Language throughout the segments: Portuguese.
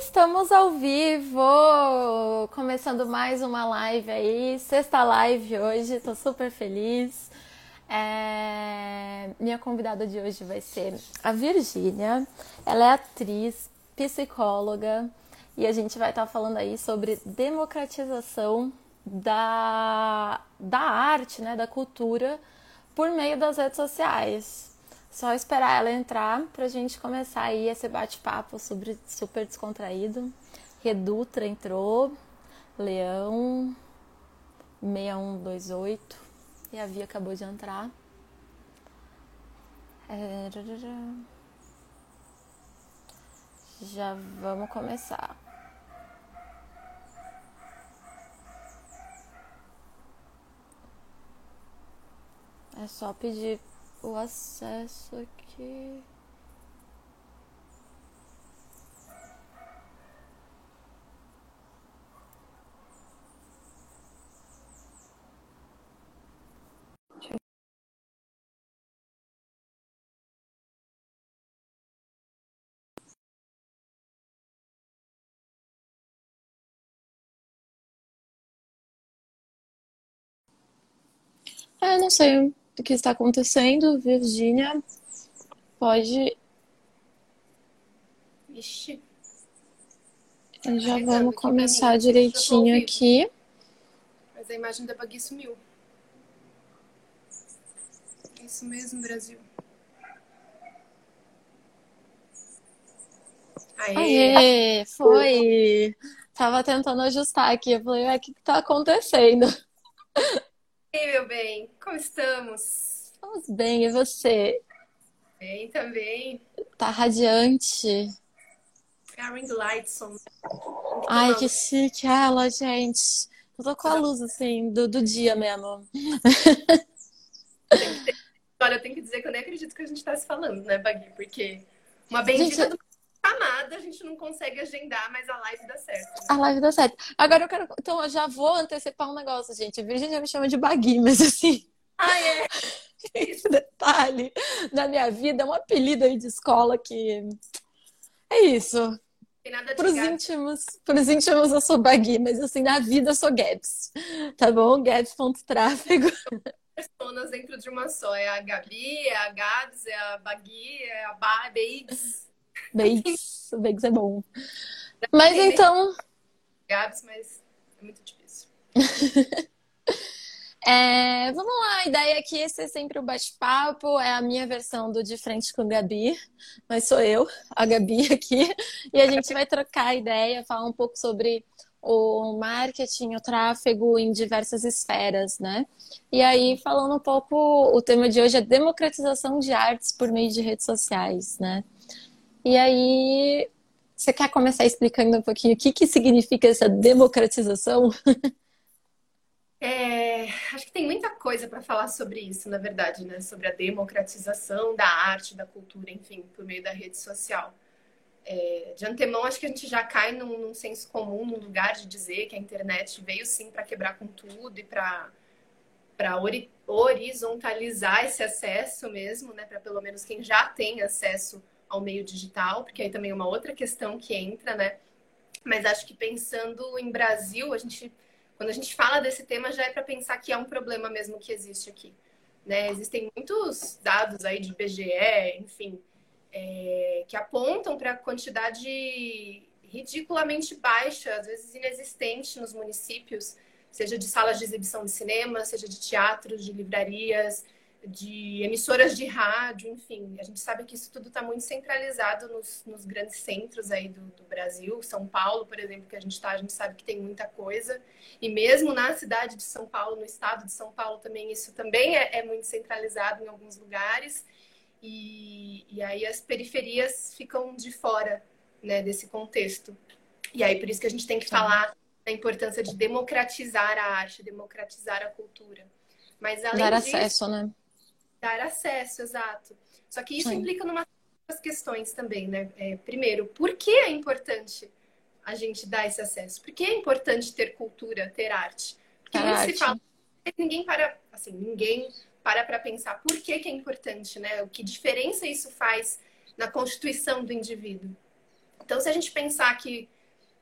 estamos ao vivo! Começando mais uma live aí, sexta live hoje, tô super feliz. É... Minha convidada de hoje vai ser a Virgínia. Ela é atriz, psicóloga e a gente vai estar tá falando aí sobre democratização da, da arte, né, da cultura por meio das redes sociais. Só esperar ela entrar pra gente começar aí esse bate-papo sobre super descontraído. Redutra entrou, Leão 6128 e a Via acabou de entrar. É... Já vamos começar. É só pedir o acesso aqui. Ah, não sei o que está acontecendo, Virgínia. Pode. Ixi. Já vamos começar direitinho aqui. Mas a imagem da Bagui sumiu. Isso mesmo, Brasil. Aê! Aê foi! Tava tentando ajustar aqui. Eu falei, o que, que tá acontecendo? Ei, meu bem, como estamos? Estamos bem, e você? Bem também. Tá radiante. É a Ring Lightson. Ai, que chique ela, gente. Eu tô com a luz, assim, do, do dia mesmo. Olha, eu tenho que dizer que eu nem acredito que a gente tá se falando, né, Bagui? Porque uma bendita gente... do chamada, a gente não consegue agendar, mas a live dá certo. Né? A live dá certo. Agora eu quero. Então, eu já vou antecipar um negócio, gente. Virgínia me chama de Bagui, mas assim. Ah, é? Esse detalhe da minha vida é um apelido aí de escola que. É isso. De pros íntimos, pros íntimos eu sou Bagui, mas assim, na vida eu sou Gabs. Tá bom? Gabs.tráfego. Personas dentro de uma só. É a Gabi, é a Gabs, é a Bagui, é a Babes. Bakes, bakes é bom. Mas então. Gabs, mas é muito difícil. é, vamos lá, a ideia aqui é ser sempre o bate-papo, é a minha versão do De Frente com Gabi, mas sou eu, a Gabi aqui, e a gente vai trocar ideia, falar um pouco sobre o marketing, o tráfego em diversas esferas, né? E aí, falando um pouco, o tema de hoje é democratização de artes por meio de redes sociais, né? E aí, você quer começar explicando um pouquinho o que, que significa essa democratização? É, acho que tem muita coisa para falar sobre isso, na verdade, né? Sobre a democratização da arte, da cultura, enfim, por meio da rede social. É, de antemão, acho que a gente já cai num, num, senso comum, num lugar de dizer que a internet veio sim para quebrar com tudo e para horizontalizar esse acesso mesmo, né? Para pelo menos quem já tem acesso ao meio digital, porque aí também é uma outra questão que entra, né? Mas acho que pensando em Brasil, a gente, quando a gente fala desse tema, já é para pensar que é um problema mesmo que existe aqui. Né? Existem muitos dados aí de BGE, enfim, é, que apontam para a quantidade ridiculamente baixa, às vezes inexistente nos municípios, seja de salas de exibição de cinema, seja de teatros, de livrarias, de emissoras de rádio, enfim. A gente sabe que isso tudo está muito centralizado nos, nos, grandes centros aí do, do, Brasil. São Paulo, por exemplo, que a gente está, a gente sabe que tem muita coisa. E mesmo na cidade de São Paulo, no estado de São Paulo também, isso também é, é muito centralizado em alguns lugares. E, e, aí as periferias ficam de fora né, desse contexto. E aí por isso que a gente tem que falar da importância de democratizar a arte, democratizar a cultura. Mas além Dar disso, acesso, né? Dar acesso, exato. Só que isso Sim. implica numa questões também, né? É, primeiro, por que é importante a gente dar esse acesso? Por que é importante ter cultura, ter arte? Porque muito arte. se fala, ninguém para, assim, ninguém para para pensar por que, que é importante, né? O que diferença isso faz na constituição do indivíduo? Então, se a gente pensar que,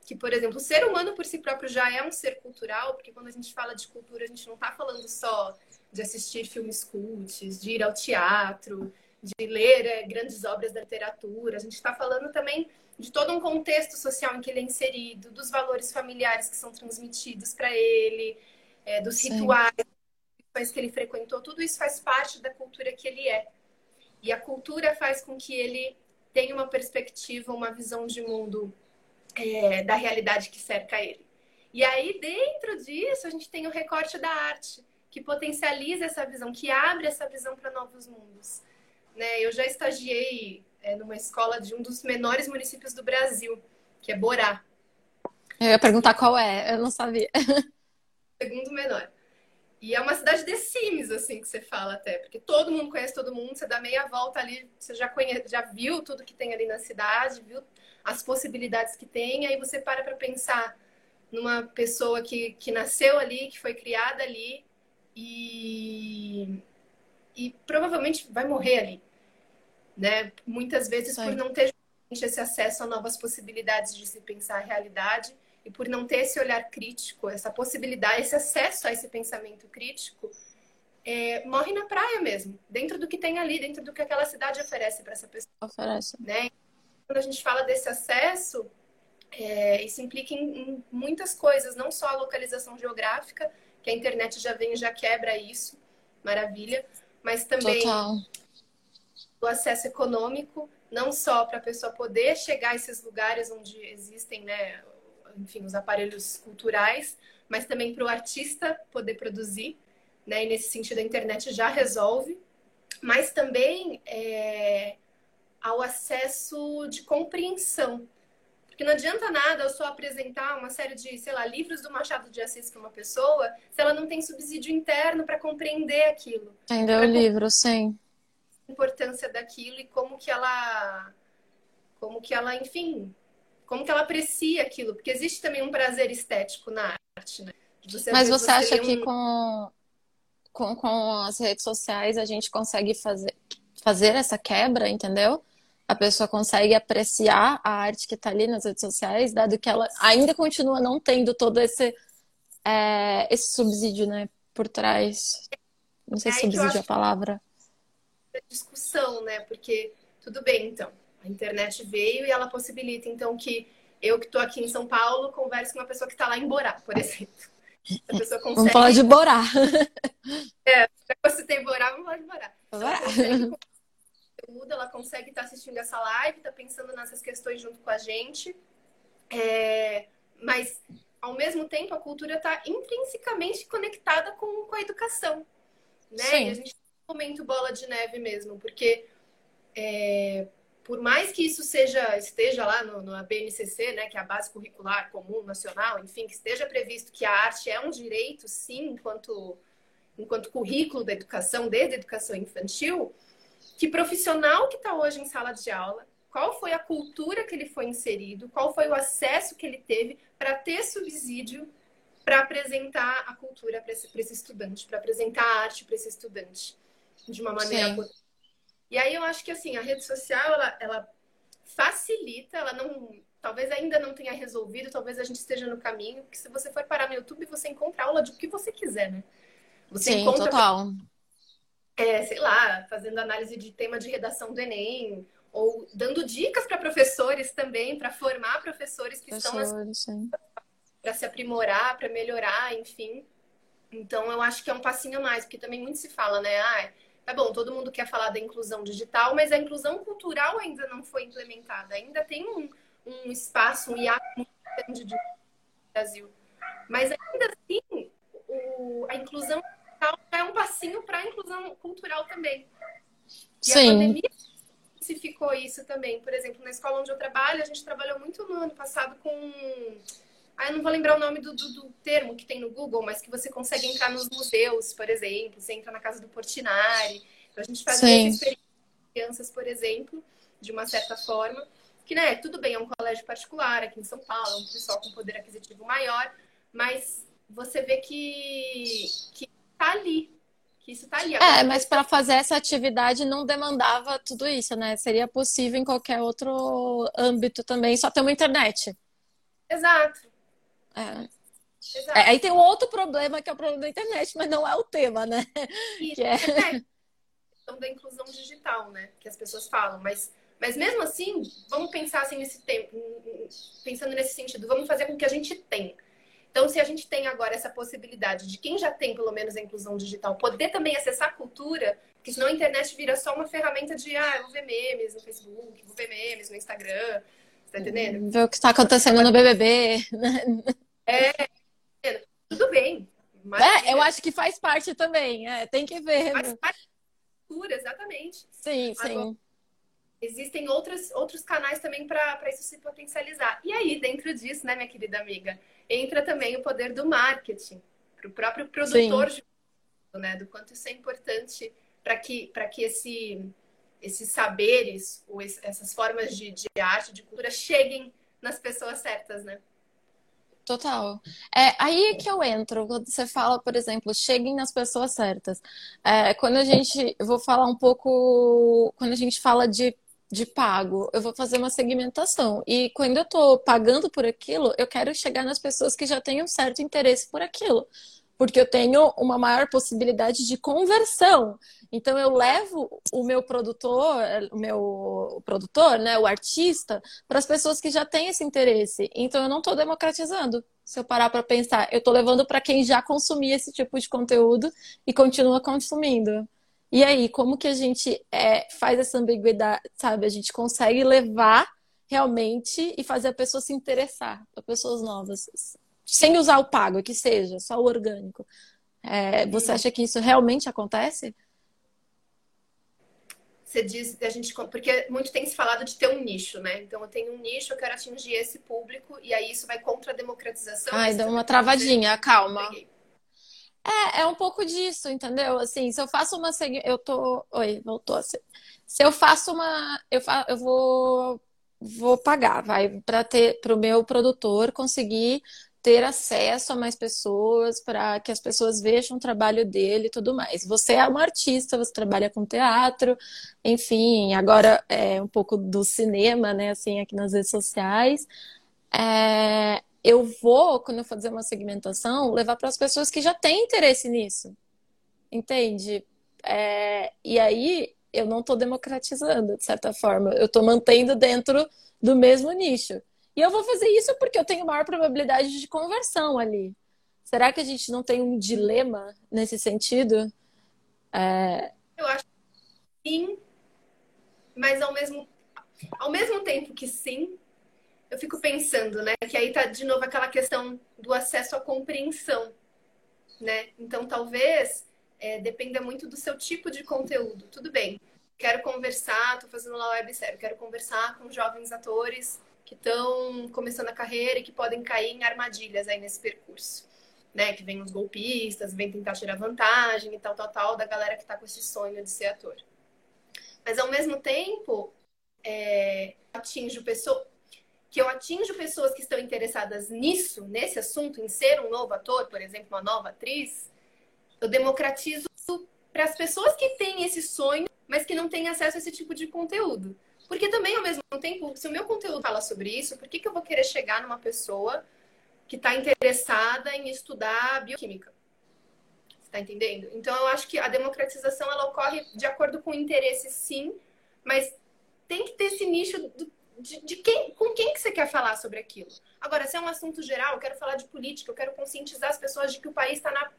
que, por exemplo, o ser humano por si próprio já é um ser cultural, porque quando a gente fala de cultura, a gente não está falando só de assistir filmes cults, de ir ao teatro, de ler é, grandes obras da literatura. A gente está falando também de todo um contexto social em que ele é inserido, dos valores familiares que são transmitidos para ele, é, dos Sim. rituais que ele frequentou. Tudo isso faz parte da cultura que ele é. E a cultura faz com que ele tenha uma perspectiva, uma visão de mundo é, da realidade que cerca ele. E aí, dentro disso, a gente tem o recorte da arte, que potencializa essa visão, que abre essa visão para novos mundos. Né? Eu já estagiei é, numa escola de um dos menores municípios do Brasil, que é Borá. Eu ia perguntar qual é, eu não sabia. Segundo menor. E é uma cidade de Sims, assim, que você fala até, porque todo mundo conhece todo mundo, você dá meia volta ali, você já, conhece, já viu tudo que tem ali na cidade, viu as possibilidades que tem, aí você para para pensar numa pessoa que, que nasceu ali, que foi criada ali e, e provavelmente vai morrer ali, né? Muitas vezes Sim. por não ter esse acesso a novas possibilidades de se pensar a realidade e por não ter esse olhar crítico, essa possibilidade, esse acesso a esse pensamento crítico, é, morre na praia mesmo, dentro do que tem ali, dentro do que aquela cidade oferece para essa pessoa. Oferece. Né? Quando a gente fala desse acesso, é, isso implica em, em, muitas coisas, não só a localização geográfica, que a internet já vem e já quebra isso, maravilha, mas também Total. o acesso econômico, não só para a pessoa poder chegar a esses lugares onde existem né, enfim, os aparelhos culturais, mas também para o artista poder produzir, né? E nesse sentido a internet já resolve, mas também é, ao acesso de compreensão. Porque não adianta nada eu só apresentar uma série de, sei lá, livros do Machado de Assis para uma pessoa se ela não tem subsídio interno para compreender aquilo. Ainda é o livro, sim. A importância daquilo e como que ela como que ela, enfim, como que ela aprecia aquilo, porque existe também um prazer estético na arte, né? Você, Mas você, você acha um... que com, com, com as redes sociais a gente consegue fazer, fazer essa quebra, entendeu? A pessoa consegue apreciar a arte que está ali nas redes sociais, dado que ela ainda continua não tendo todo esse, é, esse subsídio, né, por trás. Não sei se subsídio é a palavra. Discussão, né? Porque tudo bem, então a internet veio e ela possibilita, então, que eu que estou aqui em São Paulo converse com uma pessoa que está lá em Borá, por exemplo. A pessoa consegue... Vamos falar de Borá. É, se tem Borá, vamos falar de Borá. Ela consegue, ela consegue estar tá assistindo essa live, está pensando nessas questões junto com a gente. É, mas, ao mesmo tempo, a cultura está intrinsecamente conectada com, com a educação. Né? Sim. E a gente tem um momento bola de neve mesmo, porque é, por mais que isso seja esteja lá no, no BNCC, né, que é a base curricular comum nacional, enfim, que esteja previsto que a arte é um direito, sim, enquanto enquanto currículo da educação, desde a educação infantil, que profissional que está hoje em sala de aula, qual foi a cultura que ele foi inserido, qual foi o acesso que ele teve para ter subsídio para apresentar a cultura para esse, esse, estudante, para apresentar a arte para esse estudante de uma maneira Sim. E aí eu acho que assim, a rede social ela, ela facilita, ela não. Talvez ainda não tenha resolvido, talvez a gente esteja no caminho, porque se você for parar no YouTube, você encontra aula de o que você quiser, né? Você Sim, total. É, sei lá, fazendo análise de tema de redação do Enem, ou dando dicas para professores também, para formar professores que professores, estão para se aprimorar, para melhorar, enfim. Então eu acho que é um passinho a mais, porque também muito se fala, né? Ah, é bom, todo mundo quer falar da inclusão digital, mas a inclusão cultural ainda não foi implementada. Ainda tem um, um espaço, um hiato muito grande no Brasil. Mas ainda assim, o, a inclusão digital é um passinho para a inclusão cultural também. E Sim. a pandemia intensificou isso também. Por exemplo, na escola onde eu trabalho, a gente trabalhou muito no ano passado com ah, eu não vou lembrar o nome do, do, do, termo que tem no Google, mas que você consegue entrar nos museus, por exemplo. Você entra na casa do Portinari. Então, a gente fazia essa experiência com crianças, por exemplo, de uma certa forma. Que, né, tudo bem, é um colégio particular aqui em São Paulo, é um pessoal com poder aquisitivo maior, mas você vê que, que tá ali, que isso tá ali. Agora, é, mas para fazer essa atividade não demandava tudo isso, né? Seria possível em qualquer outro âmbito também, só ter uma internet. Exato. É. Exato. É, aí tem um outro problema que é o problema da internet, mas não é o tema, né? Isso, que é... é questão da inclusão digital, né? Que as pessoas falam, mas mas mesmo assim, vamos pensar assim nesse tempo, pensando nesse sentido, vamos fazer com que a gente tem. Então, se a gente tem agora essa possibilidade de quem já tem pelo menos a inclusão digital poder também acessar a cultura, porque senão a internet vira só uma ferramenta de ah, eu vou ver memes no Facebook, vou ver memes no Instagram, você tá entendendo? Ver o que está acontecendo no BBB. É, tudo bem. Mas, é, eu acho que faz parte também, é, tem que ver. Faz parte da cultura, exatamente. Sim, sim. Existem outros, outros canais também para isso se potencializar. E aí, dentro disso, né, minha querida amiga, entra também o poder do marketing, para o próprio produtor de né, do quanto isso é importante para que, que esse, esses saberes, ou essas formas de, de arte, de cultura, cheguem nas pessoas certas, né? Total. É aí que eu entro, quando você fala, por exemplo, cheguem nas pessoas certas. É, quando a gente, eu vou falar um pouco, quando a gente fala de de pago, eu vou fazer uma segmentação. E quando eu estou pagando por aquilo, eu quero chegar nas pessoas que já têm um certo interesse por aquilo. Porque eu tenho uma maior possibilidade de conversão. Então eu levo o meu produtor, o meu produtor, né, o artista, para as pessoas que já têm esse interesse. Então eu não estou democratizando. Se eu parar para pensar, eu estou levando para quem já consumia esse tipo de conteúdo e continua consumindo. E aí, como que a gente é, faz essa ambiguidade, sabe? A gente consegue levar realmente e fazer a pessoa se interessar para pessoas novas, sem usar o pago, que seja, só o orgânico. É, você acha que isso realmente acontece? Você diz, a gente, porque muito tem se falado de ter um nicho, né? Então eu tenho um nicho, eu quero atingir esse público, e aí isso vai contra a democratização. Ai, dá uma travadinha, calma. Peguei. É, é um pouco disso, entendeu? Assim, se eu faço uma eu tô, oi, voltou assim. Se eu faço uma, eu fa... eu vou vou pagar, vai para ter para o meu produtor conseguir ter acesso a mais pessoas, para que as pessoas vejam o trabalho dele e tudo mais. Você é uma artista, você trabalha com teatro, enfim, agora é um pouco do cinema, né, assim, aqui nas redes sociais. É, eu vou, quando eu fazer uma segmentação, levar para as pessoas que já têm interesse nisso. Entende? É, e aí eu não estou democratizando, de certa forma. Eu estou mantendo dentro do mesmo nicho. E eu vou fazer isso porque eu tenho maior probabilidade de conversão ali. Será que a gente não tem um dilema nesse sentido? É... Eu acho que sim, mas ao mesmo, ao mesmo tempo que sim, eu fico pensando, né? Que aí tá de novo aquela questão do acesso à compreensão, né? Então talvez é, dependa muito do seu tipo de conteúdo. Tudo bem, quero conversar, tô fazendo lá websérie, quero conversar com jovens atores que estão começando a carreira e que podem cair em armadilhas aí nesse percurso. Né, que vem os golpistas, vem tentar tirar vantagem e tal, tal, tal, da galera que tá com esse sonho de ser ator. Mas ao mesmo tempo, é, atinjo pessoas que eu atinjo pessoas que estão interessadas nisso, nesse assunto, em ser um novo ator, por exemplo, uma nova atriz, eu democratizo para as pessoas que têm esse sonho, mas que não têm acesso a esse tipo de conteúdo. Porque também, ao mesmo tempo, se o meu conteúdo fala sobre isso, por que, que eu vou querer chegar numa pessoa que está interessada em estudar bioquímica? Você está entendendo? Então, eu acho que a democratização ela ocorre de acordo com o interesse, sim, mas tem que ter esse nicho do de, de, quem, com quem que você quer falar sobre aquilo. Agora, se é um assunto geral, eu quero falar de política, eu quero conscientizar as pessoas de que o país está na,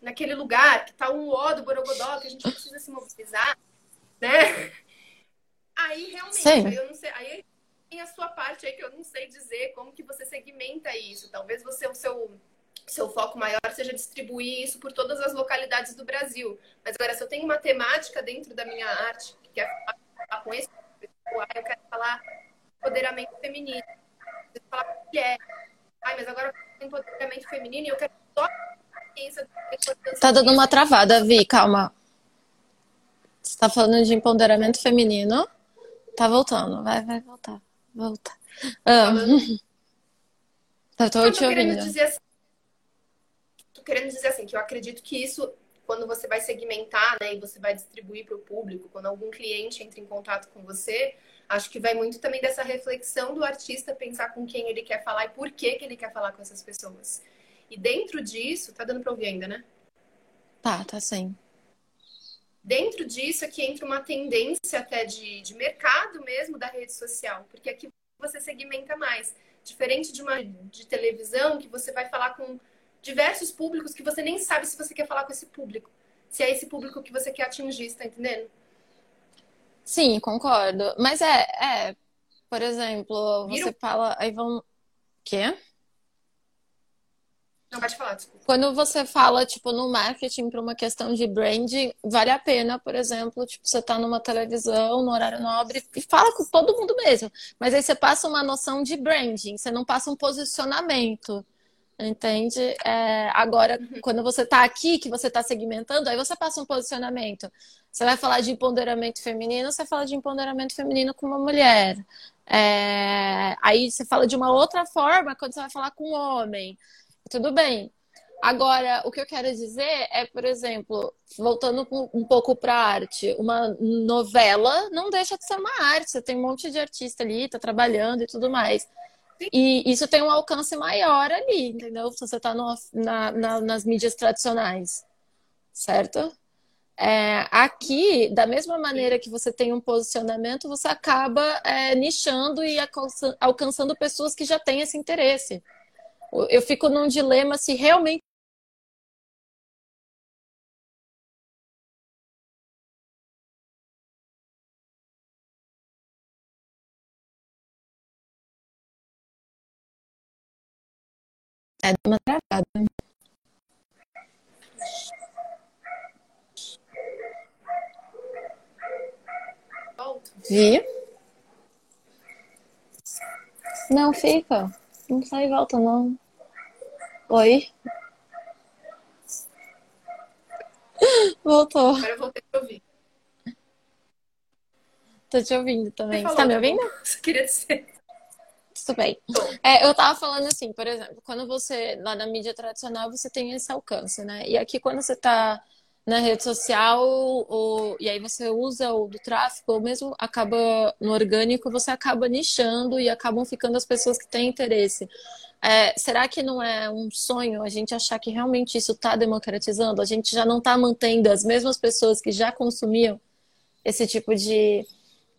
naquele lugar, que está um ó do Borogodó, que a gente precisa se mobilizar, né? Aí, realmente, Sim. eu não sei, aí tem a sua parte aí que eu não sei dizer como que você segmenta isso. Talvez você, o seu, seu foco maior seja distribuir isso por todas as localidades do Brasil. Mas agora, se eu tenho uma temática dentro da minha arte, que é falar com esse eu quero falar empoderamento feminino. Eu falar mulher. Ai, mas agora empoderamento feminino e eu quero só ciência Tá dando uma travada, Vi, calma. Você tá falando de empoderamento feminino. Tá voltando, vai, vai voltar. Volta. Ah. Eu tô te ouvindo. Dizer assim, tô querendo dizer assim, que eu acredito que isso quando você vai segmentar, né, e você vai distribuir para o público, quando algum cliente entra em contato com você, acho que vai muito também dessa reflexão do artista pensar com quem ele quer falar e por que, que ele quer falar com essas pessoas. E dentro disso, tá dando para ouvir ainda, né? Tá, tá sim. Dentro disso aqui entra uma tendência até de, de mercado mesmo da rede social, porque aqui você segmenta mais. Diferente de uma de televisão, que você vai falar com diversos públicos que você nem sabe se você quer falar com esse público. Se é esse público que você quer atingir, está entendendo? Sim, concordo. Mas é, é, por exemplo, você fala, aí vão. Quê? Não, pode falar, desculpa. Quando você fala, tipo, no marketing para uma questão de branding, vale a pena, por exemplo, tipo, você tá numa televisão, no horário nobre, e fala com todo mundo mesmo. Mas aí você passa uma noção de branding, você não passa um posicionamento. Entende? É, agora, uhum. quando você está aqui, que você está segmentando, aí você passa um posicionamento. Você vai falar de empoderamento feminino, você fala de empoderamento feminino com uma mulher. É, aí você fala de uma outra forma quando você vai falar com um homem. Tudo bem. Agora, o que eu quero dizer é, por exemplo, voltando um pouco para a arte, uma novela não deixa de ser uma arte. Você tem um monte de artista ali, tá trabalhando e tudo mais. E isso tem um alcance maior ali, entendeu? Se você está na, na, nas mídias tradicionais, certo? É, aqui, da mesma maneira que você tem um posicionamento, você acaba é, nichando e alcançando pessoas que já têm esse interesse. Eu fico num dilema se realmente É uma travada. Vi. Não, fica. Não sai e volta, não. Oi? Voltou. Agora eu voltei pra ouvir. Tô te ouvindo também. Você, Você tá me ouvindo? Você queria dizer. Tudo bem. É, eu tava falando assim, por exemplo, quando você, lá na mídia tradicional, você tem esse alcance, né? E aqui, quando você tá na rede social, ou, e aí você usa o do tráfego, ou mesmo acaba no orgânico, você acaba nichando e acabam ficando as pessoas que têm interesse. É, será que não é um sonho a gente achar que realmente isso está democratizando? A gente já não está mantendo as mesmas pessoas que já consumiam esse tipo de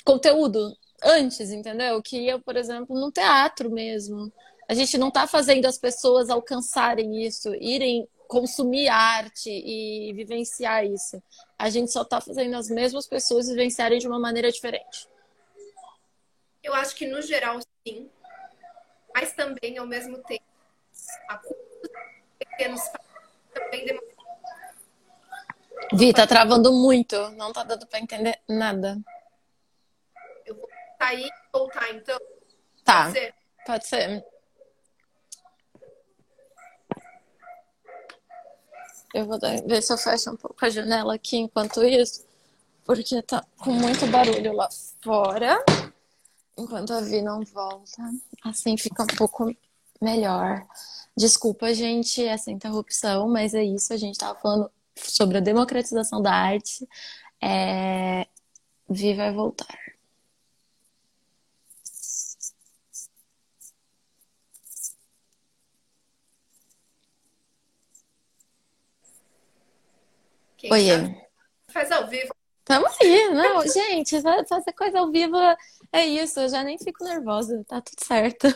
conteúdo antes, entendeu? Que ia, por exemplo, no teatro mesmo. A gente não está fazendo as pessoas alcançarem isso, irem consumir arte e vivenciar isso. A gente só está fazendo as mesmas pessoas vivenciarem de uma maneira diferente. Eu acho que no geral sim, mas também ao mesmo tempo a pequenos também Vi, tá travando muito, não tá dando para entender nada sair e voltar, então? Tá. Pode ser? Pode ser. Eu vou ver se eu fecho um pouco a janela aqui enquanto isso, porque tá com muito barulho lá fora. Enquanto a Vi não volta. Assim fica um pouco melhor. Desculpa, gente, essa interrupção, mas é isso. A gente tava falando sobre a democratização da arte. É... Vi vai voltar. Quem Oiê. Faz ao vivo. Tamo aí, não, gente, fazer coisa ao vivo é isso, eu já nem fico nervosa, tá tudo certo.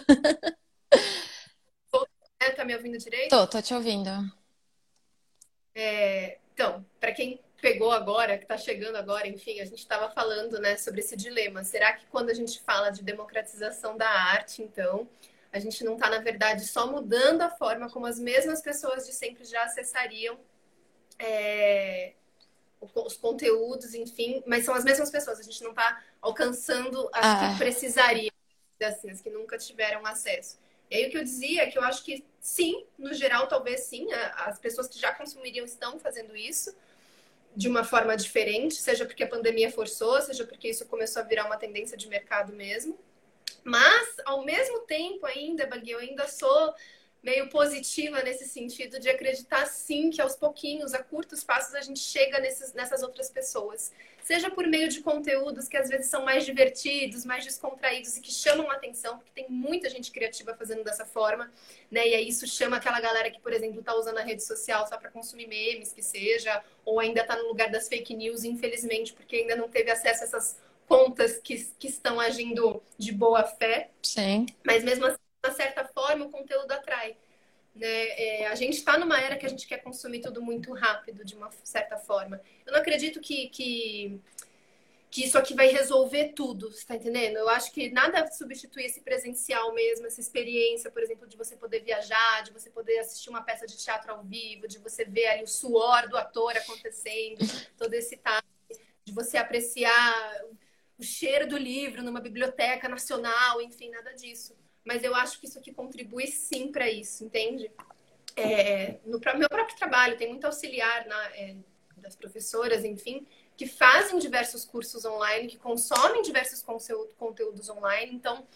Tá me ouvindo direito? Tô, tô te ouvindo. É, então, para quem pegou agora, que tá chegando agora, enfim, a gente estava falando, né, sobre esse dilema. Será que quando a gente fala de democratização da arte, então, a gente não está, na verdade, só mudando a forma como as mesmas pessoas de sempre já acessariam é, os conteúdos, enfim, mas são as mesmas pessoas. A gente não está alcançando as ah. que precisariam, assim, as que nunca tiveram acesso. E aí o que eu dizia é que eu acho que sim, no geral, talvez sim, as pessoas que já consumiriam estão fazendo isso de uma forma diferente, seja porque a pandemia forçou, seja porque isso começou a virar uma tendência de mercado mesmo. Mas, ao mesmo tempo ainda, Bagui, eu ainda sou meio positiva nesse sentido de acreditar sim que aos pouquinhos, a curtos passos, a gente chega nesses, nessas outras pessoas. Seja por meio de conteúdos que às vezes são mais divertidos, mais descontraídos e que chamam a atenção, porque tem muita gente criativa fazendo dessa forma, né? E aí isso chama aquela galera que, por exemplo, está usando a rede social só para consumir memes, que seja, ou ainda está no lugar das fake news, infelizmente, porque ainda não teve acesso a essas contas que, que estão agindo de boa fé. Sim. Mas mesmo assim, uma certa forma, o conteúdo atrai. Né? É, a gente está numa era que a gente quer consumir tudo muito rápido, de uma certa forma. Eu não acredito que, que, que isso aqui vai resolver tudo, você tá entendendo? Eu acho que nada substitui esse presencial mesmo, essa experiência, por exemplo, de você poder viajar, de você poder assistir uma peça de teatro ao vivo, de você ver ali o suor do ator acontecendo, todo esse time, de você apreciar o cheiro do livro numa biblioteca nacional, enfim, nada disso mas eu acho que isso aqui contribui sim para isso, entende? É, no meu próprio trabalho, tem muito auxiliar na, é, das professoras, enfim, que fazem diversos cursos online, que consomem diversos conteúdos online. Então,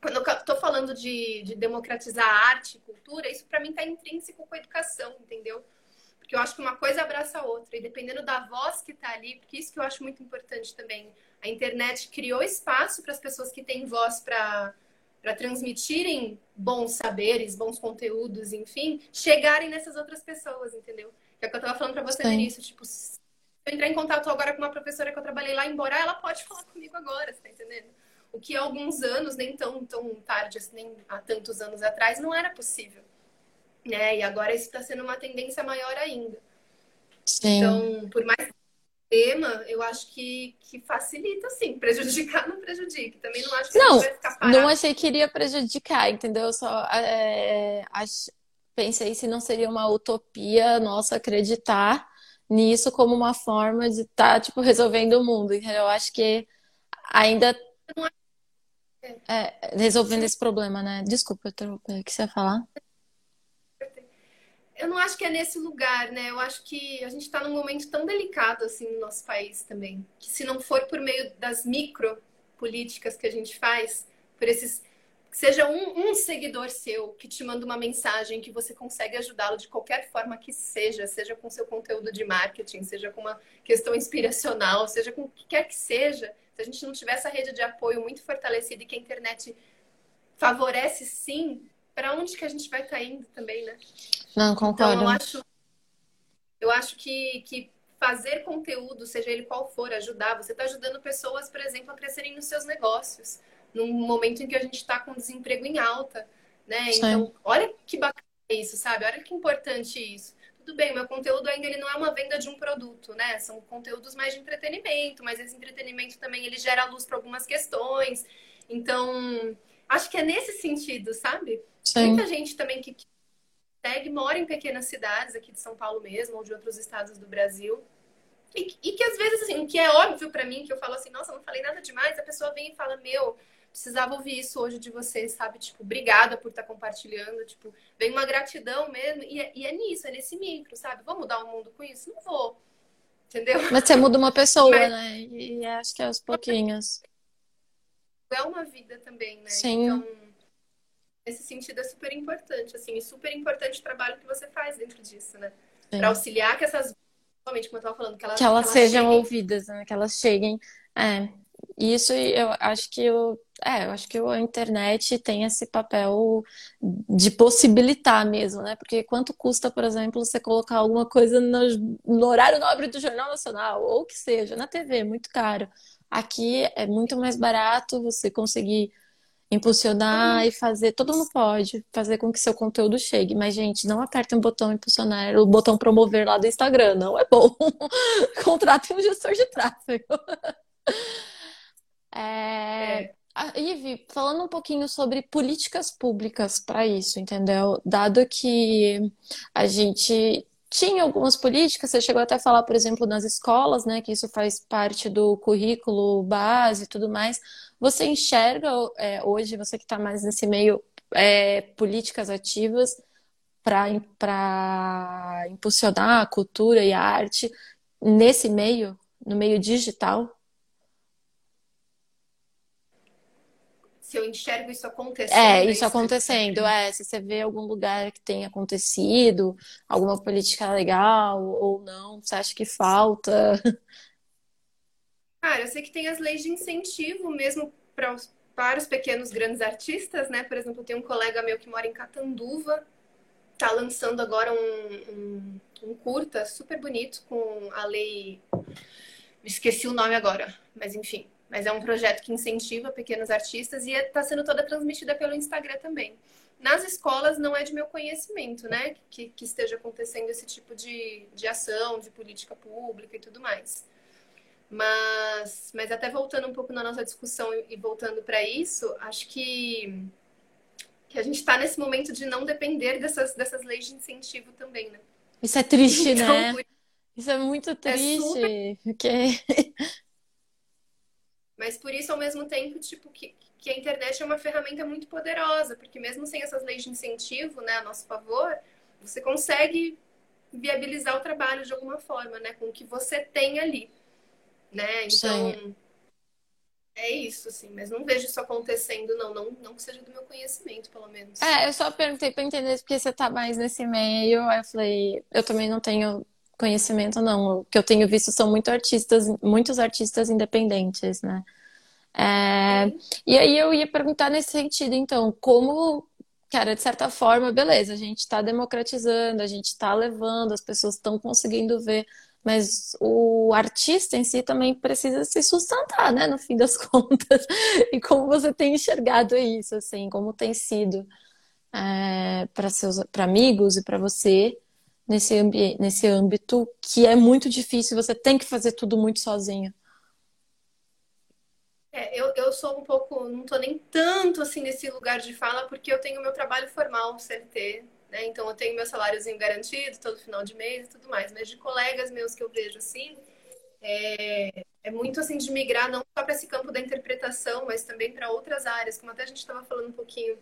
quando eu estou falando de, de, democratizar arte e cultura, isso para mim está intrínseco com a educação, entendeu? Porque eu acho que uma coisa abraça a outra, e dependendo da voz que está ali, porque isso que eu acho muito importante também. A internet criou espaço para as pessoas que têm voz para para transmitirem bons saberes, bons conteúdos, enfim, chegarem nessas outras pessoas, entendeu? Que é o que eu estava falando para você início, tipo, se eu entrar em contato agora com uma professora que eu trabalhei lá em Borá, ela pode falar comigo agora, você tá entendendo? O que há alguns anos, nem tão, tão tarde, assim, nem há tantos anos atrás, não era possível. Né? E agora isso está sendo uma tendência maior ainda. Sim. Então, por mais tema, eu acho que, que facilita, sim. Prejudicar não prejudica. Também não acho que não, vai ficar parado. Não achei que iria prejudicar, entendeu? Eu só é, ach... pensei se não seria uma utopia nossa acreditar nisso como uma forma de estar, tá, tipo, resolvendo o mundo. Entendeu? Eu acho que ainda é, resolvendo esse problema, né? Desculpa, eu o que você ia falar? Eu não acho que é nesse lugar, né? Eu acho que a gente está num momento tão delicado assim no nosso país também, que se não for por meio das micro políticas que a gente faz, por esses seja um, um seguidor seu que te manda uma mensagem que você consegue ajudá-lo de qualquer forma que seja, seja com seu conteúdo de marketing, seja com uma questão inspiracional, seja com o que quer que seja, se a gente não tiver essa rede de apoio muito fortalecida e que a internet favorece sim, para onde que a gente vai estar indo também, né? Não, concordo. Então, eu acho, eu acho que, que fazer conteúdo, seja ele qual for, ajudar, você está ajudando pessoas, por exemplo, a crescerem nos seus negócios, num momento em que a gente está com desemprego em alta, né? Sim. Então, olha que bacana isso, sabe? Olha que importante isso. Tudo bem, meu conteúdo ainda ele não é uma venda de um produto, né? São conteúdos mais de entretenimento, mas esse entretenimento também ele gera luz para algumas questões. Então, acho que é nesse sentido, sabe? Sim. Muita gente também que segue mora em pequenas cidades aqui de São Paulo mesmo ou de outros estados do Brasil. E, e que às vezes, assim, o que é óbvio para mim, que eu falo assim, nossa, não falei nada demais, a pessoa vem e fala, meu, precisava ouvir isso hoje de você, sabe? Tipo, obrigada por estar tá compartilhando. Tipo, vem uma gratidão mesmo. E é, e é nisso, é nesse micro, sabe? Vou mudar o mundo com isso? Não vou. Entendeu? Mas você muda uma pessoa, Mas... né? E acho que é aos pouquinhos. É uma vida também, né? Sim. Então nesse sentido é super importante, assim, e super importante o trabalho que você faz dentro disso, né? Para auxiliar que essas, realmente, como eu estava falando, que elas, que elas, que elas sejam cheguem... ouvidas, né? Que elas cheguem. É, isso eu acho que eu, é, eu acho que a internet tem esse papel de possibilitar mesmo, né? Porque quanto custa, por exemplo, você colocar alguma coisa no, no horário nobre do Jornal Nacional, ou que seja, na TV, muito caro. Aqui é muito mais barato você conseguir impulsionar e fazer. Todo mundo pode fazer com que seu conteúdo chegue, mas, gente, não apertem o botão impulsionar, o botão promover lá do Instagram, não é bom. Contratem um gestor de tráfego. é... é. Ive, falando um pouquinho sobre políticas públicas para isso, entendeu? Dado que a gente tinha algumas políticas, você chegou até a falar, por exemplo, nas escolas, né, que isso faz parte do currículo base e tudo mais. Você enxerga é, hoje, você que está mais nesse meio, é, políticas ativas para impulsionar a cultura e a arte nesse meio, no meio digital? Se eu enxergo isso acontecendo. É, isso acontecendo, é. Se você vê algum lugar que tenha acontecido, alguma política legal ou não, você acha que falta? Cara, eu sei que tem as leis de incentivo mesmo para os, para os pequenos grandes artistas, né? Por exemplo, tem um colega meu que mora em Catanduva, tá lançando agora um, um, um curta super bonito com a lei. Esqueci o nome agora, mas enfim mas é um projeto que incentiva pequenos artistas e está sendo toda transmitida pelo Instagram também. Nas escolas não é de meu conhecimento, né, que, que esteja acontecendo esse tipo de, de ação, de política pública e tudo mais. Mas, mas até voltando um pouco na nossa discussão e, voltando para isso, acho que, que a gente está nesse momento de não depender dessas, dessas leis de incentivo também, né? Isso é triste, então, né? Isso é muito triste, é super... porque mas por isso, ao mesmo tempo, tipo, que, que a internet é uma ferramenta muito poderosa, porque mesmo sem essas leis de incentivo, né, a nosso favor, você consegue viabilizar o trabalho de alguma forma, né, com o que você tem ali, né? Então, Sim. é isso, assim, mas não vejo isso acontecendo, não, não, não que seja do meu conhecimento, pelo menos. É, eu só perguntei para entender porque você tá mais nesse meio, aí eu falei, eu também não tenho conhecimento, não. O que eu tenho visto são muito artistas, muitos artistas independentes, né? É, e aí eu ia perguntar nesse sentido, então, como, cara, de certa forma, beleza, a gente está democratizando, a gente está levando, as pessoas estão conseguindo ver, mas o artista em si também precisa se sustentar, né, no fim das contas. E como você tem enxergado isso, assim, como tem sido é, para seus para amigos e para você nesse, nesse âmbito que é muito difícil, você tem que fazer tudo muito sozinho. É, eu, eu sou um pouco, não tô nem tanto assim nesse lugar de fala, porque eu tenho meu trabalho formal, CLT, né? Então eu tenho meu saláriozinho garantido todo final de mês e tudo mais. Mas de colegas meus que eu vejo assim, é, é muito assim de migrar não só para esse campo da interpretação, mas também para outras áreas, como até a gente estava falando um pouquinho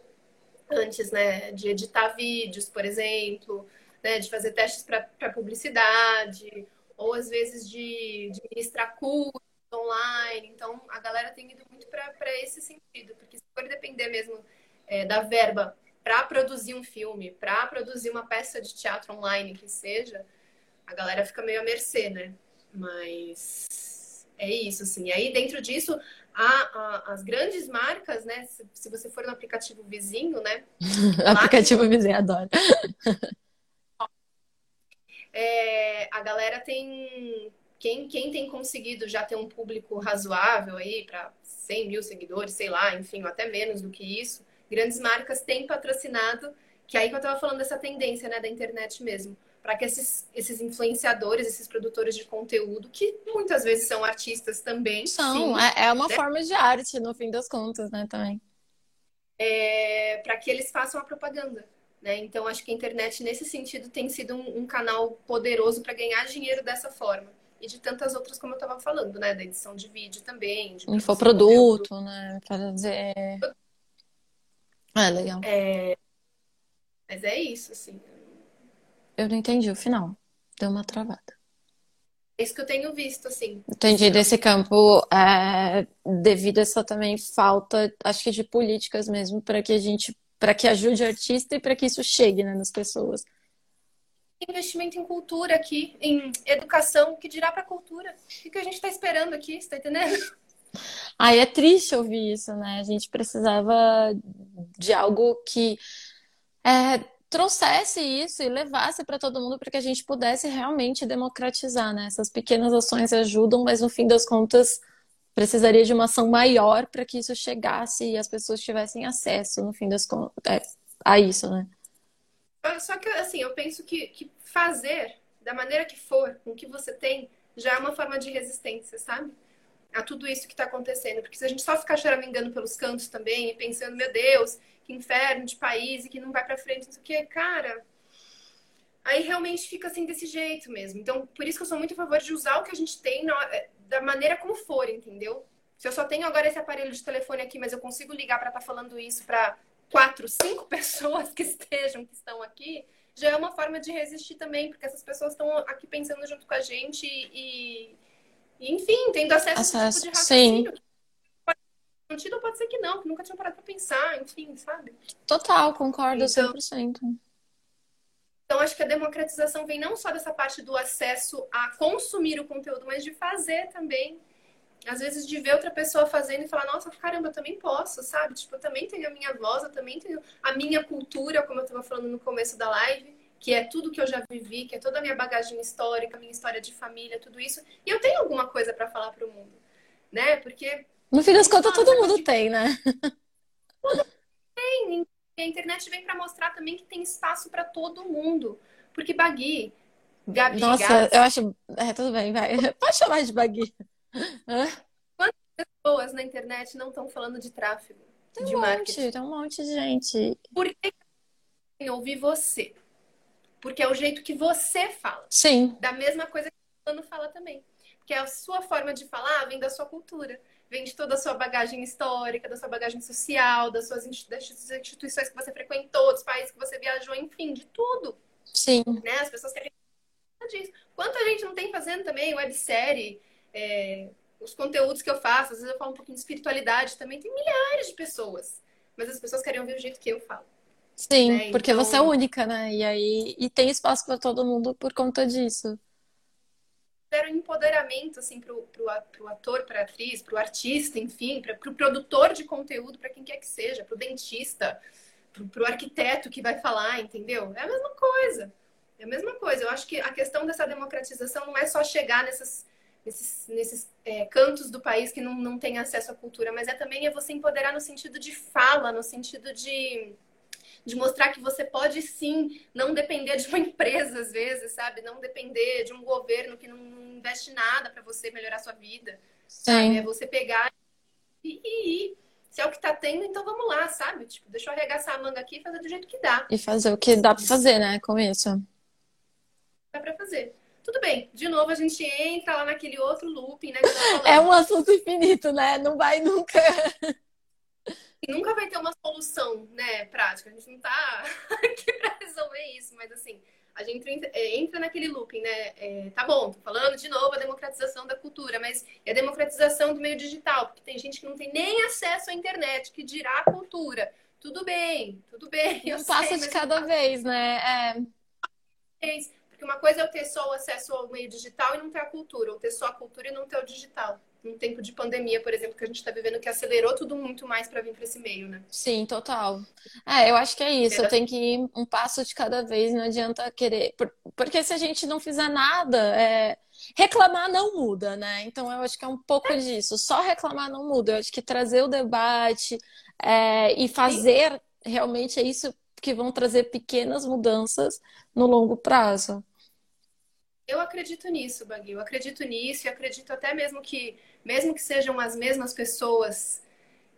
antes, né? De editar vídeos, por exemplo, né, de fazer testes para publicidade, ou às vezes de, de ministrar cursos online. Então, a galera tem ido muito para esse sentido, porque se for depender mesmo é, da verba para produzir um filme, para produzir uma peça de teatro online que seja, a galera fica meio à mercê, né? Mas é isso, assim. E aí, dentro disso, as grandes marcas, né? Se, se, você for no aplicativo vizinho, né? aplicativo vizinho, adoro. é, a galera tem. Quem, quem tem conseguido já ter um público razoável aí para 100 mil seguidores, sei lá, enfim, ou até menos do que isso, grandes marcas têm patrocinado, que é aí que eu estava falando dessa tendência né, da internet mesmo, para que esses, esses influenciadores, esses produtores de conteúdo, que muitas vezes são artistas também. São, sim, é, é uma né? forma de arte, no fim das contas, né, também. É, para que eles façam a propaganda. Né? Então, acho que a internet, nesse sentido, tem sido um, um canal poderoso para ganhar dinheiro dessa forma. E de tantas outras, como eu estava falando, né? Da edição de vídeo também. De Infoproduto, né? Fazer. É, legal. É... Mas é isso, assim. Eu não entendi o final. Deu uma travada. É isso que eu tenho visto, assim. Entendi desse campo, é, devido a essa também falta, acho que de políticas mesmo, para que a gente para que ajude o artista e para que isso chegue né, nas pessoas. Investimento em cultura aqui, em educação, que dirá para cultura. O que a gente está esperando aqui, está entendendo? Aí é triste ouvir isso, né? A gente precisava de algo que é, trouxesse isso e levasse para todo mundo para que a gente pudesse realmente democratizar, né? Essas pequenas ações ajudam, mas no fim das contas precisaria de uma ação maior para que isso chegasse e as pessoas tivessem acesso, no fim das contas, é, a isso, né? Só que, assim, eu penso que, que fazer da maneira que for, com o que você tem, já é uma forma de resistência, sabe? A tudo isso que está acontecendo. Porque se a gente só ficar choramingando pelos cantos também e pensando, meu Deus, que inferno de país e que não vai para frente, não sei o quê, cara, aí realmente fica assim desse jeito mesmo. Então, por isso que eu sou muito a favor de usar o que a gente tem na, da maneira como for, entendeu? Se eu só tenho agora esse aparelho de telefone aqui, mas eu consigo ligar para estar tá falando isso para quatro, cinco pessoas que estejam, que estão aqui, já é uma forma de resistir também, porque essas pessoas estão aqui pensando junto com a gente e, e enfim, tendo acesso, acesso. a esse tipo de raciocínio. Sim. pode ser que não, que nunca tinham parado pra pensar, enfim, sabe? Total, concordo então, 100%. Então, acho que a democratização vem não só dessa parte do acesso a consumir o conteúdo, mas de fazer também. Às vezes, de ver outra pessoa fazendo e falar, nossa, caramba, eu também posso, sabe? Tipo, eu também tenho a minha voz, eu também tenho a minha cultura, como eu estava falando no começo da live, que é tudo que eu já vivi, que é toda a minha bagagem histórica, minha história de família, tudo isso. E eu tenho alguma coisa para falar para o mundo, né? Porque. No fim das contas, todo mundo tem, né? Todo tem, e a internet vem para mostrar também que tem espaço para todo mundo. Porque Bagui, Gabi, Nossa, eu acho. É, tudo bem, vai. Pode chamar de Bagui. Quantas pessoas na internet não estão falando de tráfego? Tem de um marketing? monte, tem um monte de gente. Por que ouvir você? Porque é o jeito que você fala. Sim. Da mesma coisa que o fulano fala também. Porque a sua forma de falar vem da sua cultura vem de toda a sua bagagem histórica, da sua bagagem social, das suas instituições que você frequentou, dos países que você viajou, enfim, de tudo. Sim. Né? As pessoas querem disso. Quanta gente não tem fazendo também websérie, é, os conteúdos que eu faço, às vezes eu falo um pouquinho de espiritualidade também, tem milhares de pessoas. Mas as pessoas querem ouvir o jeito que eu falo. Sim, né? porque então... você é única, né? E aí e tem espaço para todo mundo por conta disso deram empoderamento assim pro, pro ator, pra atriz, pro artista, enfim, pra, pro produtor de conteúdo, para quem quer que seja, pro dentista, pro, pro arquiteto que vai falar, entendeu? É a mesma coisa. É a mesma coisa. Eu acho que a questão dessa democratização não é só chegar nessas, nesses, nesses é, cantos do país que não, não tem acesso à cultura, mas é também é você empoderar no sentido de fala, no sentido de de mostrar que você pode sim não depender de uma empresa às vezes, sabe? Não depender de um governo que não, investe nada para você melhorar sua vida. Sabe? É você pegar e, ir. Se é o que tá tendo, então vamos lá, sabe? Tipo, deixa eu arregaçar a manga aqui e fazer do jeito que dá. E fazer o que dá para fazer, né, com isso. Dá para fazer. Tudo bem, de novo a gente entra lá naquele outro looping, né? é um assunto infinito, né? Não vai nunca. E nunca vai ter uma solução, né, prática. A gente não tá aqui pra resolver isso, mas assim, a gente entra, é, entra naquele looping, né? É, tá bom, tô falando de novo a democratização da cultura, mas é a democratização do meio digital, porque tem gente que não tem nem acesso à internet, que dirá a cultura. Tudo bem, tudo bem. Um passo sei, de cada vez, né? É... Porque uma coisa é eu ter só o acesso ao meio digital e não ter a cultura, ou ter só a cultura e não ter o digital num tempo de pandemia, por exemplo, que a gente está vivendo, que acelerou tudo muito mais para vir para esse meio, né? Sim, total. É, eu acho que é isso. Eu tenho que ir um passo de cada vez, não adianta querer. Porque se a gente não fizer nada, é... reclamar não muda, né? Então eu acho que é um pouco é. disso. Só reclamar não muda. Eu acho que trazer o debate é... e fazer Sim. realmente é isso que vão trazer pequenas mudanças no longo prazo. Eu acredito nisso, Bagui. Eu acredito nisso e acredito até mesmo que, mesmo que sejam as mesmas pessoas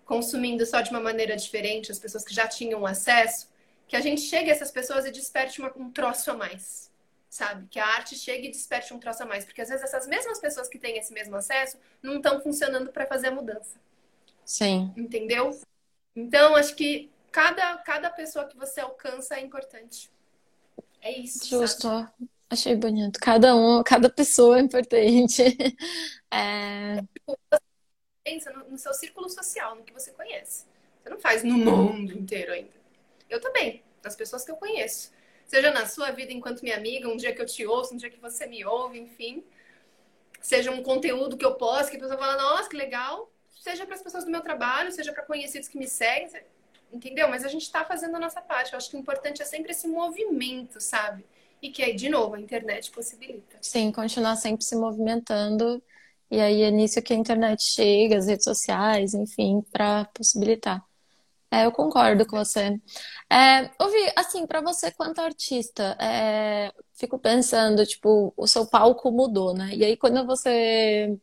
consumindo só de uma maneira diferente, as pessoas que já tinham acesso, que a gente chegue a essas pessoas e desperte uma, um troço a mais, sabe? Que a arte chegue e desperte um troço a mais, porque às vezes essas mesmas pessoas que têm esse mesmo acesso não estão funcionando para fazer a mudança. Sim. Entendeu? Então, acho que cada, cada pessoa que você alcança é importante. É isso. Justo. Sabe? Achei bonito. Cada um, cada pessoa é importante. É... Pensa no, no, seu círculo social, no que você conhece. Você não faz no mundo inteiro ainda. Eu também, nas pessoas que eu conheço. Seja na sua vida enquanto minha amiga, um dia que eu te ouço, um dia que você me ouve, enfim. Seja um conteúdo que eu posto, que a pessoa fala, nossa, que legal. Seja para as pessoas do meu trabalho, seja para conhecidos que me seguem, entendeu? Mas a gente está fazendo a nossa parte. Eu acho que o importante é sempre esse movimento, sabe? e que aí, de novo, a internet possibilita. Sim, continuar sempre se movimentando. E aí é nisso que a internet chega, as redes sociais, enfim, para possibilitar. É, eu concordo com você. É, ouvi, assim, para você quanto artista, é, fico pensando, tipo, o seu palco mudou, né? E aí quando você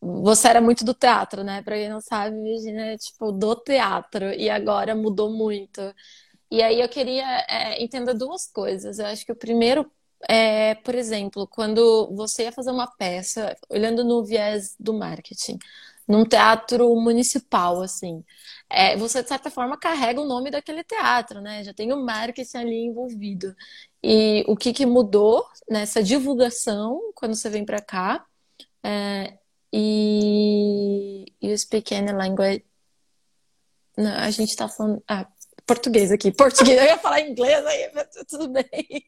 você era muito do teatro, né? Para quem não sabe, Virginia é tipo do teatro e agora mudou muito. E aí eu queria é, entender duas coisas. Eu acho que o primeiro é, por exemplo, quando você ia fazer uma peça, olhando no viés do marketing, num teatro municipal, assim, é, você de certa forma carrega o nome daquele teatro, né? Já tem o marketing ali envolvido. E o que, que mudou nessa divulgação quando você vem para cá? É, e, e Speak Any Language Não, a gente tá falando. Ah, português aqui. Português, eu ia falar inglês aí, mas tudo bem.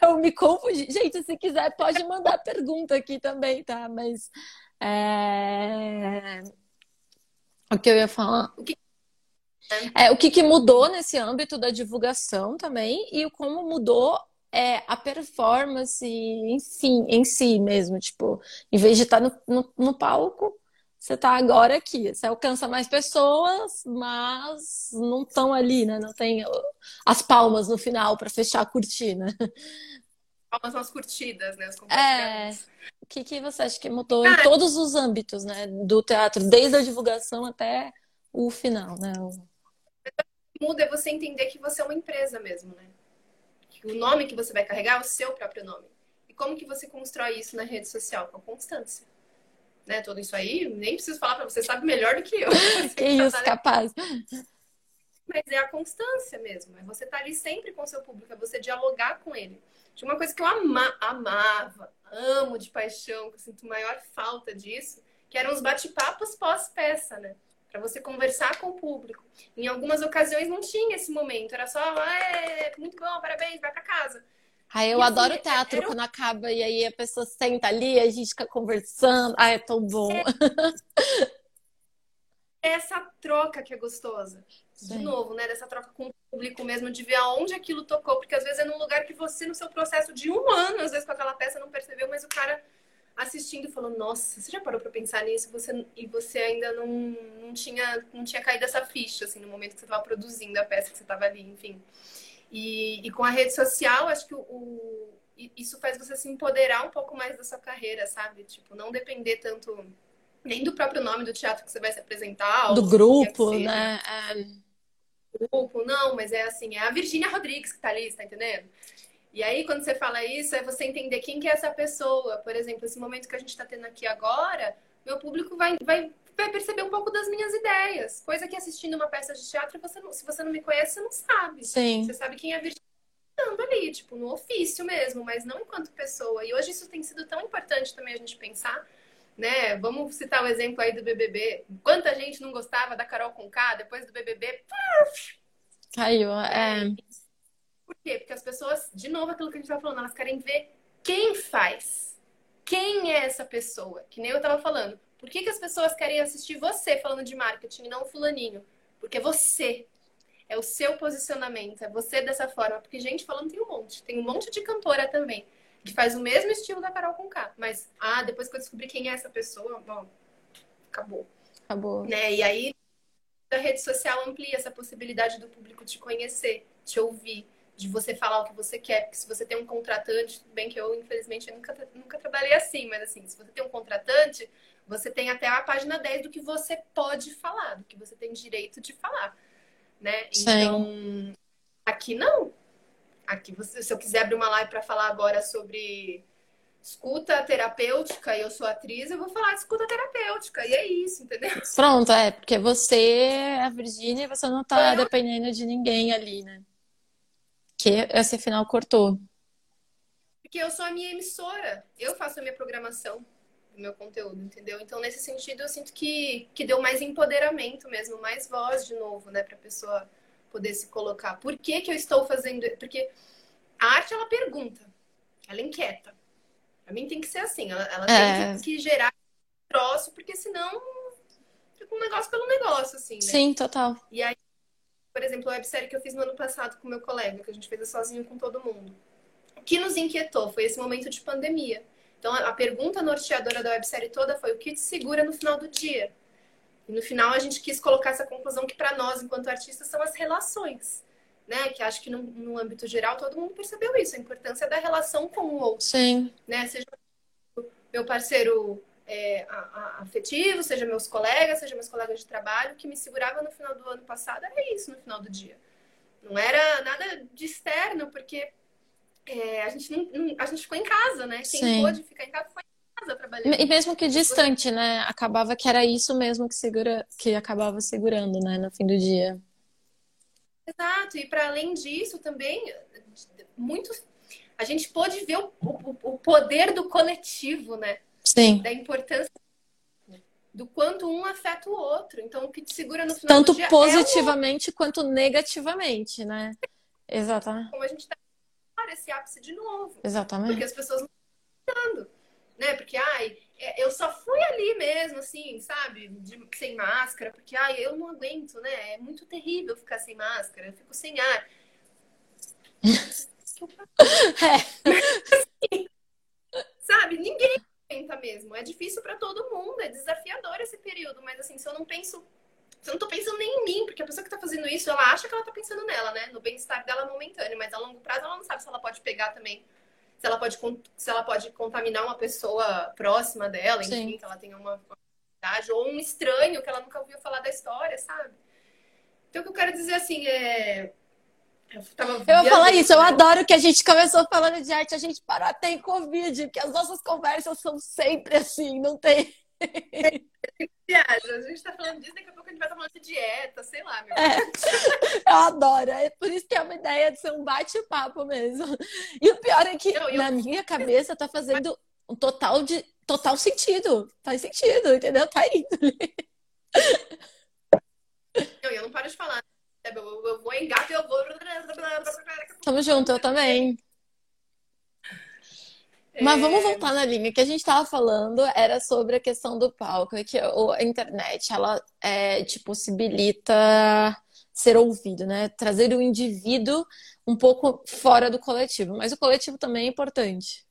Eu me confundi. Gente, se quiser, pode mandar pergunta aqui também, tá? Mas. É... O que eu ia falar? O que... É, o que, que mudou nesse âmbito da divulgação também e como mudou é, a performance, enfim, em si mesmo. Tipo, em vez de estar no, no, no palco, você está agora aqui. Você alcança mais pessoas, mas não estão ali, né? Não tem as palmas no final para fechar a cortina. Palmas nas curtidas, né? é. O que, que você acha que mudou ah, em todos os âmbitos, né? Do teatro, desde a divulgação até o final, né? O que muda é você entender que você é uma empresa mesmo, né? Que o nome que você vai carregar é o seu próprio nome. E como que você constrói isso na rede social? Com constância. Né? Tudo isso aí, nem preciso falar para você, sabe melhor do que eu. que isso, capaz. Mas é a constância mesmo. É você estar tá ali sempre com o seu público, é você dialogar com ele. Tinha uma coisa que eu ama, amava, amo de paixão, que eu sinto maior falta disso, que eram os bate-papos pós-peça, né? para você conversar com o público. Em algumas ocasiões não tinha esse momento, era só, é, muito bom, parabéns, vai para casa. Ah, eu e, assim, adoro teatro era... quando acaba e aí a pessoa senta ali, a gente fica conversando. Ah, é tão bom. É... Essa troca que é gostosa. Sim. De novo, né? Dessa troca com o público mesmo, de ver aonde aquilo tocou. Porque às vezes é num lugar que você, no seu processo de um ano, às vezes com aquela peça, não percebeu, mas o cara assistindo falou, nossa, você já parou para pensar nisso você, e você ainda não, não, tinha, não tinha caído essa ficha, assim, no momento que você estava produzindo a peça, que você estava ali, enfim. E, e, com a rede social, acho que o, o, isso faz você se empoderar um pouco mais da sua carreira, sabe? Tipo, não depender tanto nem do próprio nome do teatro que você vai se apresentar. Do grupo, né? É... Grupo, não, mas é assim, é a Virgínia Rodrigues que tá ali, tá entendendo? E aí, quando você fala isso, é você entender quem que é essa pessoa. Por exemplo, esse momento que a gente está tendo aqui agora, meu público vai, vai, vai perceber um pouco das minhas ideias. Coisa que assistindo uma peça de teatro, você não, se você não me conhece, você não sabe. Sim. Você sabe quem é a Virgínia ali, tipo, no ofício mesmo, mas não enquanto pessoa. E hoje isso tem sido tão importante também a gente pensar, né? Vamos citar o exemplo aí do BBB. Quanta gente não gostava da Carol Conká depois do BBB? Caiu, é. Por quê? Porque as pessoas, de novo, aquilo que a gente tá falando, elas querem ver quem faz. Quem é essa pessoa? Que nem eu tava falando. Por que, que as pessoas querem assistir você falando de marketing e não o fulaninho? Porque você. É o seu posicionamento, é você dessa forma. Porque gente falando tem um monte. Tem um monte de cantora também que faz o mesmo estilo da Carol com K. Mas, ah, depois que eu descobri quem é essa pessoa, bom, acabou. Acabou. Né? E aí, a rede social amplia essa possibilidade do público te conhecer, te ouvir, de você falar o que você quer. Porque se você tem um contratante, tudo bem que eu, infelizmente, eu nunca, nunca trabalhei assim, mas assim, se você tem um contratante, você tem até a página 10 do que você pode falar, do que você tem direito de falar. Né? Então, aqui não. Aqui, você, se eu quiser abrir uma live para falar agora sobre escuta terapêutica e eu sou atriz, eu vou falar de escuta terapêutica. E é isso, entendeu? Pronto, é, porque você é a Virgínia e você não tá dependendo de ninguém ali, né? que esse final cortou? Porque eu sou a minha emissora, eu faço a minha programação do meu conteúdo, entendeu? Então, nesse sentido, eu sinto que, que deu mais empoderamento mesmo, mais voz de novo, né, pra pessoa poder se colocar. Por que, que eu estou fazendo? Porque a arte, ela pergunta, ela é inquieta. Pra mim tem que ser assim, ela, ela é... tem que, que gerar troço, porque senão fica um negócio pelo negócio, assim, né? Sim, total. E aí, por exemplo, a websérie que eu fiz no ano passado com meu colega, que a gente fez sozinho com todo mundo. O que nos inquietou foi esse momento de pandemia. Então, a pergunta norteadora da websérie toda foi o que te segura no final do dia? E no final a gente quis colocar essa conclusão que para nós, enquanto artistas, são as relações. Né? Que acho que no, no, âmbito geral todo mundo percebeu isso, a importância da relação com o outro. Sim. Né? Seja meu parceiro é, a, a, afetivo, seja meus colegas, seja meus colegas de trabalho, que me segurava no final do ano passado era isso no final do dia. Não era nada de externo, porque é, a, gente não, não, a gente ficou em casa, né? Quem Sim. pôde ficar em casa foi em casa trabalhando. E mesmo que distante, né? Acabava que era isso mesmo que, segura, que acabava segurando, né? No fim do dia. Exato. E para além disso, também, muitos. A gente pôde ver o, o, o poder do coletivo, né? Sim. Da importância. do quanto um afeta o outro. Então, o que te segura no final Tanto do dia positivamente é quanto negativamente, né? Exatamente. Como a gente tá esse ápice de novo. Exatamente. Porque as pessoas não estão né? Porque, ai, é, eu só fui ali mesmo, assim, sabe? De, sem máscara, porque, ai, eu não aguento, né? É muito terrível ficar sem máscara, eu fico sem ar. é. sabe? Ninguém aguenta mesmo. É difícil para todo mundo, é desafiador esse período, mas assim, se eu não penso eu não tô pensando nem em mim, porque a pessoa que tá fazendo isso, ela acha que ela tá pensando nela, né? No bem-estar dela momentâneo, mas a longo prazo ela não sabe se ela pode pegar também se ela pode, se ela pode contaminar uma pessoa próxima dela, enfim, Sim. que ela tenha uma idade, ou um estranho que ela nunca ouviu falar da história, sabe? Então, o que eu quero dizer assim é. Eu, tava eu vou falar isso, eu adoro que a gente começou falando de arte, a gente parou até em Covid, que as nossas conversas são sempre assim, não tem. A gente tá falando disso, daqui a pouco a gente vai estar falando de dieta, sei lá, meu. É, eu adoro. É por isso que é uma ideia de ser um bate-papo mesmo. E o pior é que eu... na minha cabeça tá fazendo um total de total sentido. Faz sentido, entendeu? Tá indo. Não, eu não paro de falar. Eu, eu vou engato e eu vou. Tamo junto, eu também. Mas vamos é. voltar na linha que a gente estava falando era sobre a questão do palco e que a internet ela é, te possibilita ser ouvido, né? Trazer o indivíduo um pouco fora do coletivo, mas o coletivo também é importante,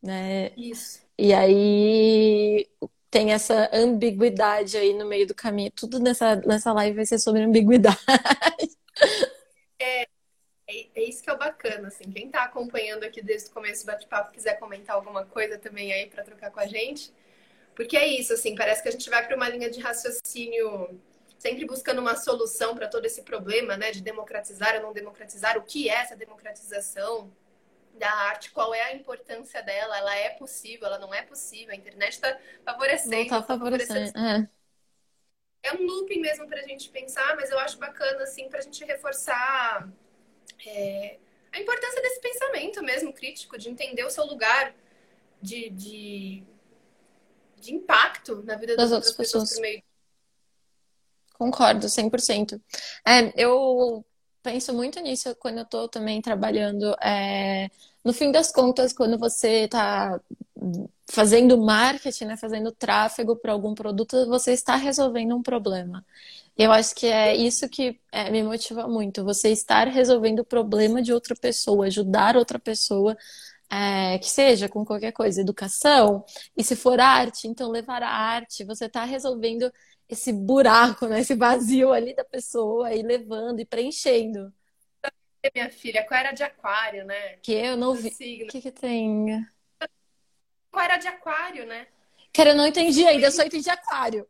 né? Isso. E aí tem essa ambiguidade aí no meio do caminho. Tudo nessa, nessa live vai ser sobre ambiguidade. É, é, é, isso que é o bacana, assim. Quem está acompanhando aqui desde o começo do bate-papo quiser comentar alguma coisa também aí para trocar com a gente. Porque é isso, assim, parece que a gente vai para uma linha de raciocínio sempre buscando uma solução para todo esse problema, né, de democratizar ou não democratizar, o que é essa democratização da arte, qual é a importância dela, ela é possível, ela não é possível, a internet está favorecendo. Não tá favorecendo, favorecendo. É. é um looping mesmo para a gente pensar, mas eu acho bacana, assim, para a gente reforçar é, a importância desse pensamento mesmo crítico, de entender o seu lugar de, de, de impacto na vida das, das outras pessoas. pessoas meio... Concordo, 100%. É, eu penso muito nisso quando eu estou também trabalhando. É, no fim das contas, quando você está fazendo marketing, né, fazendo tráfego para algum produto, você está resolvendo um problema. Eu acho que é isso que é, me motiva muito. Você estar resolvendo o problema de outra pessoa, ajudar outra pessoa, é, que seja com qualquer coisa, educação, e se for arte, então levar a arte. Você está resolvendo esse buraco, né, esse vazio ali da pessoa, e levando e preenchendo. Minha filha, qual era de aquário, né? Que eu não vi. O que, que tem? Era de aquário, né? Cara, eu não entendi ainda, eu só entendi aquário.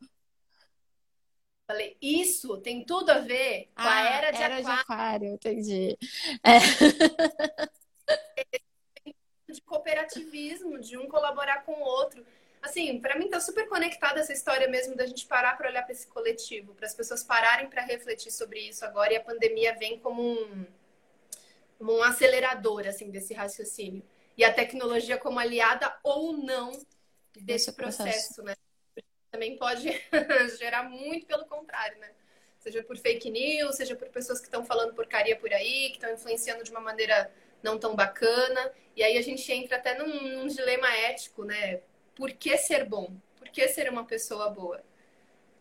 Falei, isso tem tudo a ver com ah, a era de era aquário. de aquário, entendi. É. De cooperativismo, de um colaborar com o outro. Assim, para mim tá super conectada essa história mesmo da gente parar para olhar para esse coletivo, para as pessoas pararem para refletir sobre isso agora e a pandemia vem como um como um acelerador assim desse raciocínio. E a tecnologia como aliada ou não desse processo, processo, né? também pode gerar muito pelo contrário, né? Seja por fake news, seja por pessoas que estão falando porcaria por aí, que estão influenciando de uma maneira não tão bacana. E aí a gente entra até num, num dilema ético, né? Por que ser bom? Por que ser uma pessoa boa?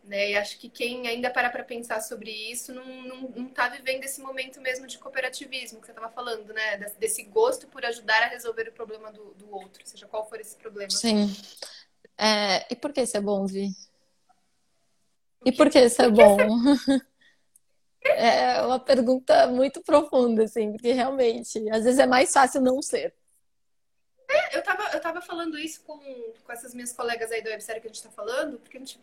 Né? E acho que quem ainda para para pensar sobre isso não, não, não tá vivendo esse momento mesmo de cooperativismo que você estava falando, né? Desse gosto por ajudar a resolver o problema do, do outro, seja qual for esse problema. Sim. É, e por que isso é bom, Vi? E por que isso é bom? É uma pergunta muito profunda, assim, porque realmente, às vezes é mais fácil não ser. É, eu tava, eu tava falando isso com, com essas minhas colegas aí da websérie que a gente tá falando, porque a gente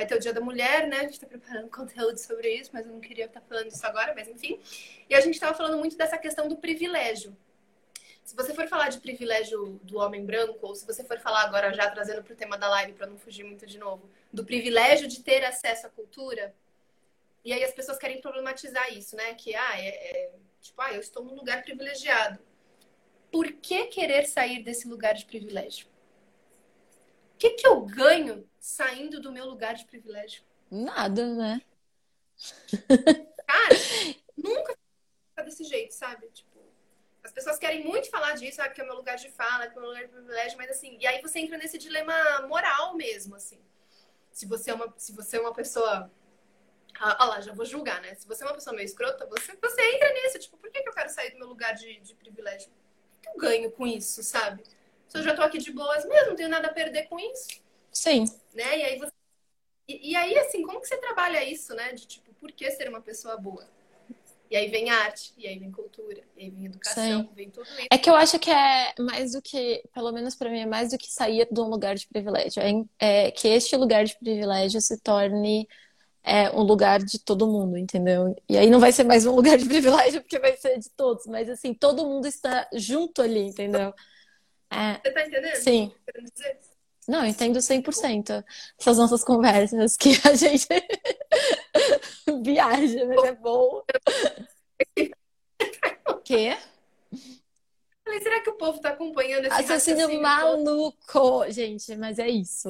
vai ter o Dia da Mulher, né? A gente tá preparando conteúdo sobre isso, mas eu não queria estar falando isso agora, mas enfim. E a gente tava falando muito dessa questão do privilégio. Se você for falar de privilégio do homem branco, ou se você for falar agora já trazendo para o tema da live para não fugir muito de novo, do privilégio de ter acesso à cultura, e aí as pessoas querem problematizar isso, né? Que ah, é, é tipo, ah, eu estou num lugar privilegiado. Por que querer sair desse lugar de privilégio? que, que eu ganho saindo do meu lugar de privilégio? Nada, né? Cara, nunca fica desse jeito, sabe? Tipo, as pessoas querem muito falar disso, sabe? Que é o meu lugar de fala, que é o meu lugar de privilégio, mas assim, e aí você entra nesse dilema moral mesmo, assim. Se você é uma, se você é uma pessoa. Ah, olha lá, já vou julgar, né? Se você é uma pessoa meio escrota, você, você entra nisso, tipo, por que, que eu quero sair do meu lugar de, de privilégio? O que eu ganho com isso, sabe? Se eu já tô aqui de boas mesmo, não tenho nada a perder com isso. Sim. Né? E aí você. E, e aí, assim, como que você trabalha isso, né? De tipo, por que ser uma pessoa boa? E aí vem arte, e aí vem cultura, e aí vem educação, Sim. vem tudo isso. É que eu acho que é mais do que, pelo menos para mim, é mais do que sair de um lugar de privilégio. É, é que este lugar de privilégio se torne é, um lugar de todo mundo, entendeu? E aí não vai ser mais um lugar de privilégio, porque vai ser de todos, mas assim, todo mundo está junto ali, entendeu? É... Você tá entendendo? Sim. Não, eu entendo 100%. Essas nossas conversas que a gente viaja, mas é bom. O quê? Falei, será que o povo tá acompanhando esse raciocínio, raciocínio maluco? Gente, mas é isso.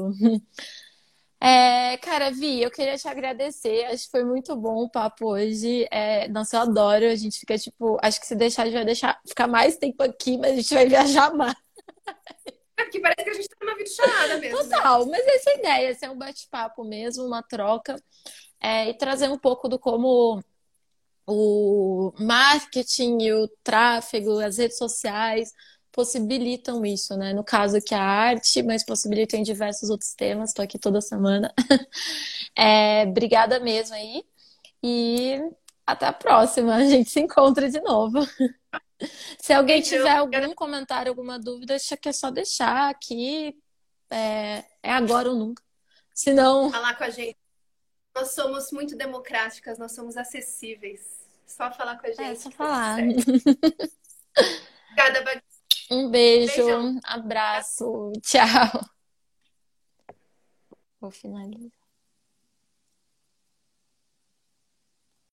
É, cara, Vi, eu queria te agradecer. Acho que foi muito bom o papo hoje. É, nossa, eu adoro. A gente fica, tipo, acho que se deixar, a gente vai deixar ficar mais tempo aqui, mas a gente vai viajar mais. É porque parece que a gente tá numa videochamada mesmo. Né? Total, mas essa é a ideia, ser um bate-papo mesmo, uma troca. É, e trazer um pouco do como o marketing e o tráfego, as redes sociais possibilitam isso, né? No caso que a arte, mas possibilitam em diversos outros temas. Estou aqui toda semana. É, obrigada mesmo aí. E até a próxima. A gente se encontra de novo. Se alguém tiver algum comentário, alguma dúvida, acho que é só deixar aqui. É, é agora ou nunca. Se não. Falar com a gente. Nós somos muito democráticas, nós somos acessíveis. Só falar com a gente. É, só falar. Obrigada, Um beijo, Beijão. abraço, tchau. Vou finalizar.